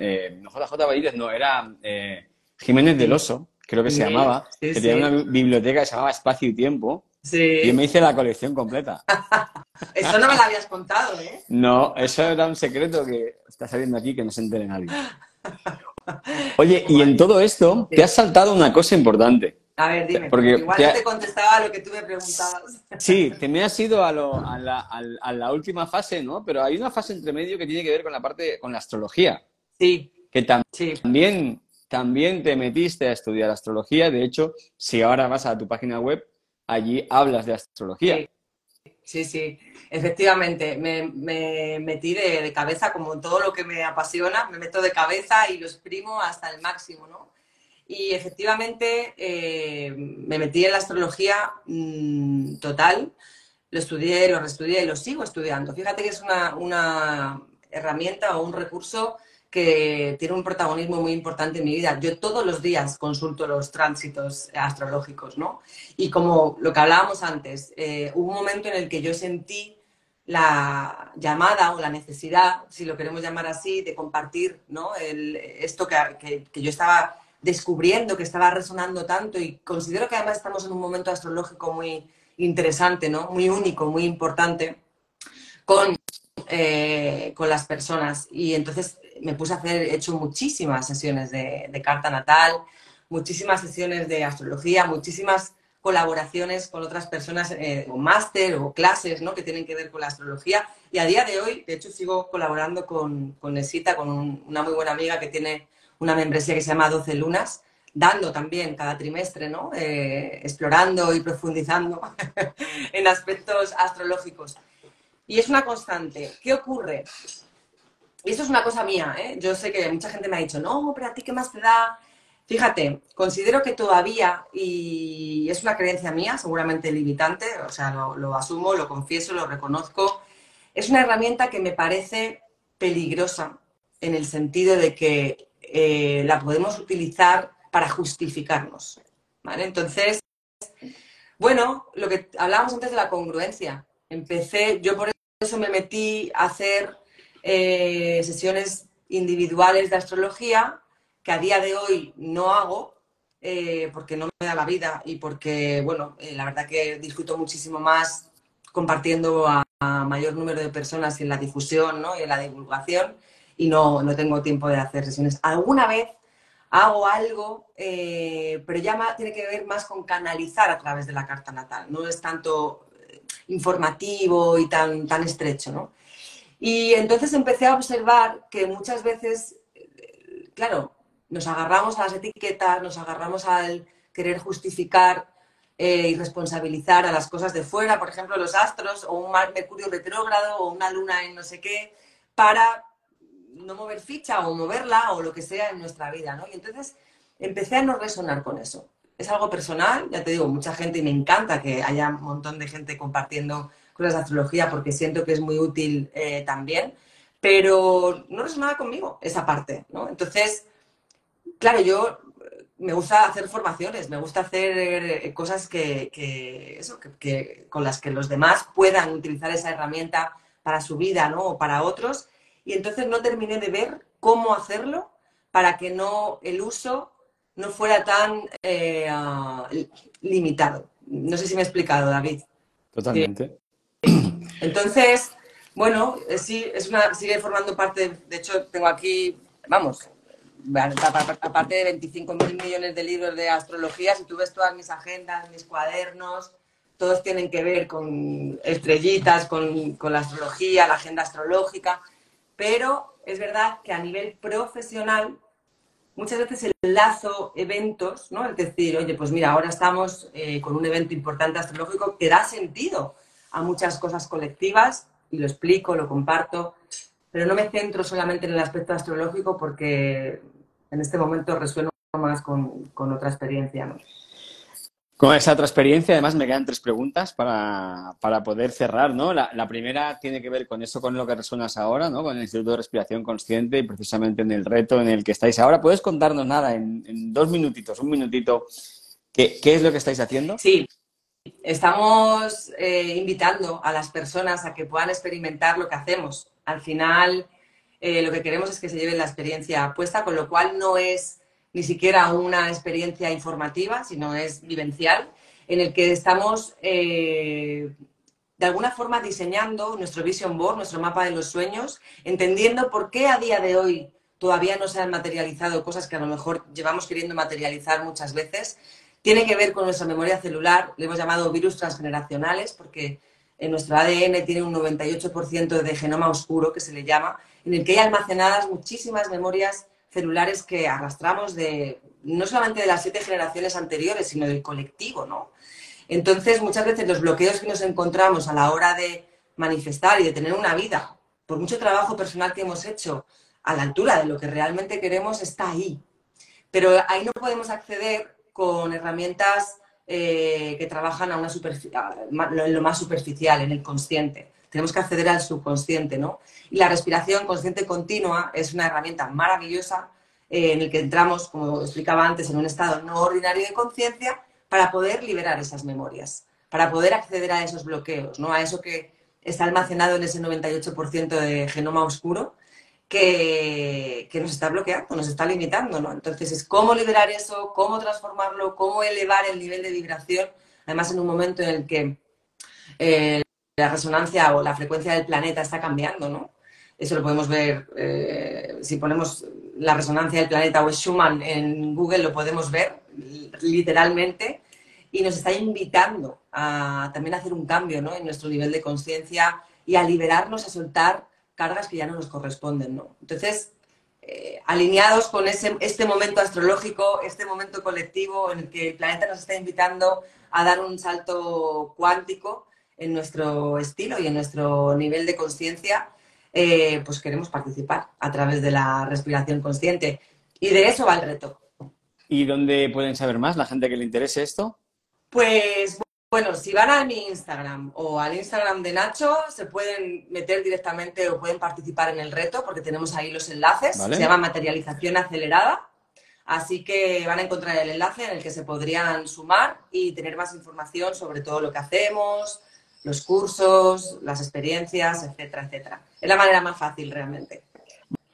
eh, JJ no, era eh, Jiménez del Oso, creo que se llamaba, que tenía una biblioteca que se llamaba Espacio y Tiempo. Sí. Y me hice la colección completa. eso no me lo habías contado, ¿eh? No, eso era un secreto que está saliendo aquí que no se entere nadie. Oye, y en todo esto te has saltado una cosa importante. A ver, dime, porque igual te, te contestaba lo que tú me preguntabas. Sí, te me has ido a, la, última fase, ¿no? Pero hay una fase entre medio que tiene que ver con la parte, con la astrología. Sí. Que también, también te metiste a estudiar astrología. De hecho, si ahora vas a tu página web, allí hablas de astrología. Sí, sí, efectivamente, me, metí de, cabeza como todo lo que me apasiona, me meto de cabeza y lo exprimo hasta el máximo, ¿no? Y efectivamente eh, me metí en la astrología mm, total, lo estudié, lo reestudié y lo sigo estudiando. Fíjate que es una, una herramienta o un recurso que tiene un protagonismo muy importante en mi vida. Yo todos los días consulto los tránsitos astrológicos, ¿no? Y como lo que hablábamos antes, eh, hubo un momento en el que yo sentí la llamada o la necesidad, si lo queremos llamar así, de compartir ¿no? esto que, que, yo estaba descubriendo, que estaba resonando tanto y considero que además estamos en un momento astrológico muy interesante, ¿no? muy único, muy importante, con, eh, con las personas. Y entonces me puse a hacer, he hecho muchísimas sesiones de, carta natal, muchísimas sesiones de astrología, muchísimas colaboraciones con otras personas, eh, o máster o clases, ¿no? Que tienen que ver con la astrología. Y a día de hoy, de hecho, sigo colaborando con, con Nesita, con una muy buena amiga que tiene una membresía que se llama 12 lunas, dando también cada trimestre, ¿no? Eh, explorando y profundizando en aspectos astrológicos. Y es una constante. ¿Qué ocurre? Y esto es una cosa mía, ¿eh? yo sé que mucha gente me ha dicho, no, pero a ti qué más te da. Fíjate, considero que todavía, y es una creencia mía, seguramente limitante, o sea, lo, asumo, lo confieso, lo reconozco, es una herramienta que me parece peligrosa en el sentido de que eh, la podemos utilizar para justificarnos. ¿vale? Entonces, bueno, lo que hablábamos antes de la congruencia. Empecé, yo por eso me metí a hacer eh, sesiones individuales de astrología que a día de hoy no hago eh, porque no me da la vida y porque, bueno, eh, la verdad que disfruto muchísimo más compartiendo a, mayor número de personas en la difusión ¿no? y en la divulgación y no, no tengo tiempo de hacer sesiones. Alguna vez hago algo, pero ya tiene que ver más con canalizar a través de la carta natal, no es tanto informativo y tan, tan estrecho, ¿no? Y entonces empecé a observar que muchas veces, claro, nos agarramos a las etiquetas, nos agarramos al querer justificar eh, y responsabilizar a las cosas de fuera, por ejemplo, los astros o un Mercurio retrógrado o una luna en no sé qué, para no mover ficha o moverla o lo que sea en nuestra vida, ¿no? Y entonces empecé a no resonar con eso. Es algo personal, ya te digo, mucha gente y me encanta que haya un montón de gente compartiendo de astrología porque siento que es muy útil eh, también, pero no resonaba conmigo esa parte, ¿no? Entonces, claro, yo me gusta hacer formaciones, me gusta hacer eh, cosas que, eso, que, con las que los demás puedan utilizar esa herramienta para su vida, ¿no? O para otros. Y entonces no terminé de ver cómo hacerlo para que no el uso no fuera tan eh, ah, limitado. No sé si me he explicado, David. Totalmente. Entonces, bueno, eh, sí, es una, sigue formando parte, de hecho tengo aquí, vamos, aparte de 25 mil millones de libros de astrología, si tú ves todas mis agendas, mis cuadernos, todos tienen que ver con estrellitas, con, con la astrología, la agenda astrológica, pero es verdad que a nivel profesional muchas veces enlazo eventos, ¿no? Es decir, oye, pues mira, ahora estamos eh, con un evento importante astrológico que da sentido a muchas cosas colectivas y lo explico, lo comparto, pero no me centro solamente en el aspecto astrológico porque en este momento resueno más con, con otra experiencia, ¿no? Con esa otra experiencia, además, me quedan tres preguntas para, para poder cerrar, ¿no? La, la, primera tiene que ver con eso, con lo que resuenas ahora, ¿no? Con el Instituto de Respiración Consciente y precisamente en el reto en el que estáis ahora. ¿Puedes contarnos nada en, en dos minutitos, un minutito, qué, qué, es lo que estáis haciendo? Sí, estamos eh, invitando a las personas a que puedan experimentar lo que hacemos. Al final, eh, lo que queremos es que se lleven la experiencia puesta, con lo cual no es ni siquiera una experiencia informativa, sino es vivencial, en el que estamos eh, de alguna forma diseñando nuestro vision board, nuestro mapa de los sueños, entendiendo por qué a día de hoy todavía no se han materializado cosas que a lo mejor llevamos queriendo materializar muchas veces. Tiene que ver con nuestra memoria celular, le hemos llamado virus transgeneracionales, porque en nuestro ADN tiene un 98% de genoma oscuro, que se le llama, en el que hay almacenadas muchísimas memorias celulares que arrastramos de no solamente de las siete generaciones anteriores, sino del colectivo, ¿no? Entonces, muchas veces los bloqueos que nos encontramos a la hora de manifestar y de tener una vida, por mucho trabajo personal que hemos hecho a la altura de lo que realmente queremos, está ahí. Pero ahí no podemos acceder con herramientas eh, que trabajan a una en lo más superficial, en el consciente tenemos que acceder al subconsciente, ¿no? Y la respiración consciente continua es una herramienta maravillosa eh, en el que entramos, como explicaba antes, en un estado no ordinario de conciencia para poder liberar esas memorias, para poder acceder a esos bloqueos, ¿no? A eso que está almacenado en ese 98% de genoma oscuro que, nos está bloqueando, nos está limitando, ¿no? Entonces es cómo liberar eso, cómo transformarlo, cómo elevar el nivel de vibración, además en un momento en el que eh, la resonancia o la frecuencia del planeta está cambiando, ¿no? Eso lo podemos ver, eh, si ponemos la resonancia del planeta o Schumann en Google, lo podemos ver literalmente y nos está invitando a también hacer un cambio ¿no? en nuestro nivel de conciencia y a liberarnos, a soltar cargas que ya no nos corresponden. ¿no? Entonces, eh, alineados con ese, este momento astrológico, este momento colectivo en el que el planeta nos está invitando a dar un salto cuántico, en nuestro estilo y en nuestro nivel de conciencia, eh, pues queremos participar a través de la respiración consciente. Y de eso va el reto. ¿Y dónde pueden saber más la gente que le interese esto? Pues bueno, si van a mi Instagram o al Instagram de Nacho, se pueden meter directamente o pueden participar en el reto porque tenemos ahí los enlaces. Se llama materialización acelerada. Así que van a encontrar el enlace en el que se podrían sumar y tener más información sobre todo lo que hacemos, los cursos, las experiencias, etcétera, etcétera. Es la manera más fácil realmente.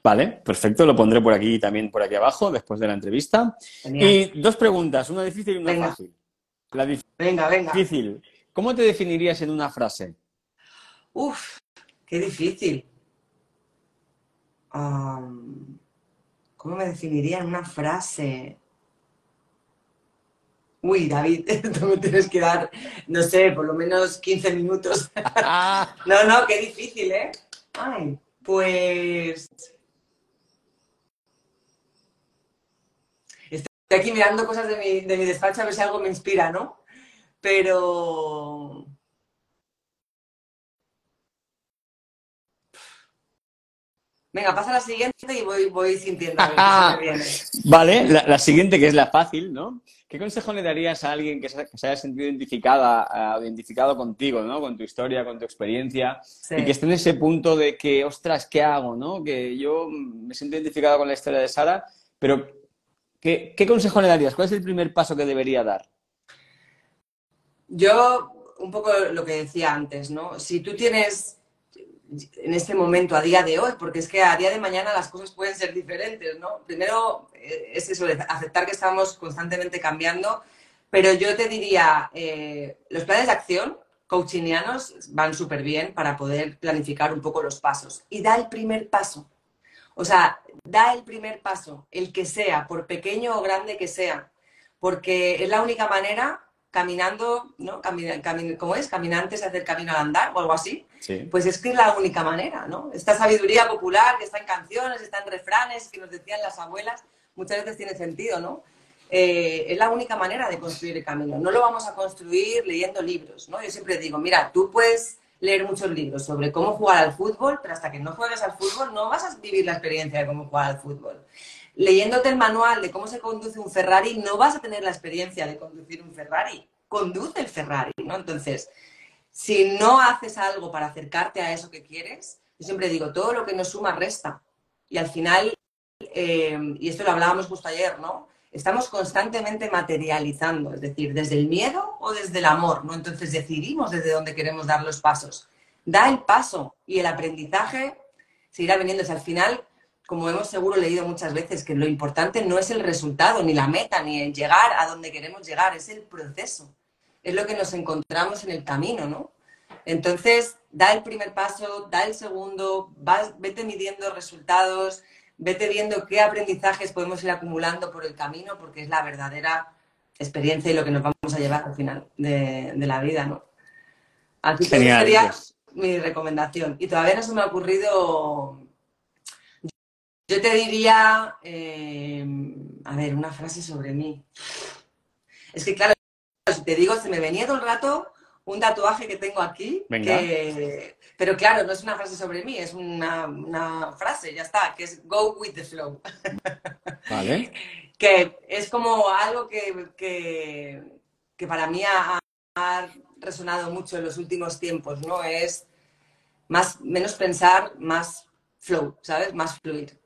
Vale, perfecto, lo pondré por aquí también por aquí abajo después de la entrevista. Y dos preguntas, una difícil y una fácil. La venga, venga. Difícil. ¿Cómo te definirías en una frase? Uf, qué difícil. ¿Cómo me definiría en una frase? Uy, David, tú me tienes que dar, no sé, por lo menos 15 minutos. no, no, qué difícil, ¿eh? Ay, pues... Estoy aquí mirando cosas de mi, de mi despacho a ver si algo me inspira, ¿no? Pero... Venga, pasa la siguiente y voy, voy sintiendo. Vale, la, la, siguiente que es la fácil, ¿no? ¿Qué consejo le darías a alguien que se, haya sentido identificada, identificado contigo, ¿no? Con tu historia, con tu experiencia, y que esté en ese punto de que, ostras, ¿qué hago, no? Que yo me siento identificado con la historia de Sara, pero ¿qué, ¿qué consejo le darías? ¿Cuál es el primer paso que debería dar? Yo, un poco lo que decía antes, ¿no? Si tú tienes en este momento, a día de hoy, porque es que a día de mañana las cosas pueden ser diferentes, ¿no? Primero eh, es eso, aceptar que estamos constantemente cambiando, pero yo te diría, eh, los planes de acción coachinianos van súper bien para poder planificar un poco los pasos. Y da el primer paso. O sea, da el primer paso, el que sea, por pequeño o grande que sea, porque es la única manera caminando, ¿no? ¿Cómo es? Caminantes hacer camino al andar o algo así. Pues es que es la única manera, ¿no? Esta sabiduría popular que está en canciones, está en refranes que nos decían las abuelas, muchas veces tiene sentido, ¿no? Eh, es la única manera de construir el camino. No lo vamos a construir leyendo libros, ¿no? Yo siempre digo, mira, tú puedes leer muchos libros sobre cómo jugar al fútbol, pero hasta que no juegues al fútbol no vas a vivir la experiencia de cómo jugar al fútbol. Leyéndote el manual de cómo se conduce un Ferrari, no vas a tener la experiencia de conducir un Ferrari. Conduce el Ferrari, ¿no? Entonces, si no haces algo para acercarte a eso que quieres, yo siempre digo, todo lo que nos suma resta. Y al final, eh, y esto lo hablábamos justo ayer, ¿no? Estamos constantemente materializando, es decir, desde el miedo o desde el amor, ¿no? Entonces decidimos desde dónde queremos dar los pasos. Da el paso y el aprendizaje seguirá viniendo. al final, como hemos seguro leído muchas veces, que lo importante no es el resultado, ni la meta, ni el llegar a donde queremos llegar, es el proceso. Es lo que nos encontramos en el camino, ¿no? Entonces, da el primer paso, da el segundo, vete midiendo resultados, vete viendo qué aprendizajes podemos ir acumulando por el camino, porque es la verdadera experiencia y lo que nos vamos a llevar al final de, la vida, ¿no? Así que sería mi recomendación. Y todavía no se me ha ocurrido. Yo te diría, eh, a ver, una frase sobre mí. Es que claro, si te digo, se me venía todo el rato un tatuaje que tengo aquí, pero claro, no es una frase sobre mí, es una, frase, ya está, que es go with the flow. Vale. que es como algo que, que, para mí ha, resonado mucho en los últimos tiempos, ¿no? Es más, menos pensar, más flow, ¿sabes? Más fluir.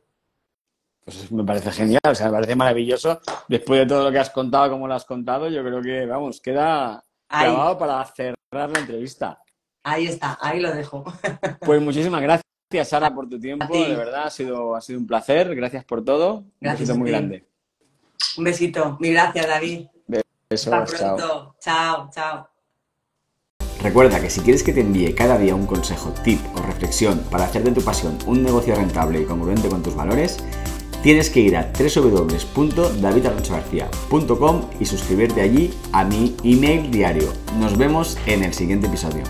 Pues me parece genial, o sea, me parece maravilloso. Después de todo lo que has contado, como lo has contado, yo creo que, vamos, queda grabado para cerrar la entrevista. Ahí está, ahí lo dejo. Pues muchísimas gracias, Sara, por tu tiempo. De verdad, ha sido, ha sido un placer. Gracias por todo. Gracias un besito muy grande. Un besito. Mil gracias, David. Besos. Hasta pronto. Chao, chao. Recuerda que si quieres que te envíe cada día un consejo, tip o reflexión para hacer de tu pasión un negocio rentable y congruente con tus valores, tienes que ir a www.davidarrochagarcía.com y suscribirte allí a mi email diario. Nos vemos en el siguiente episodio.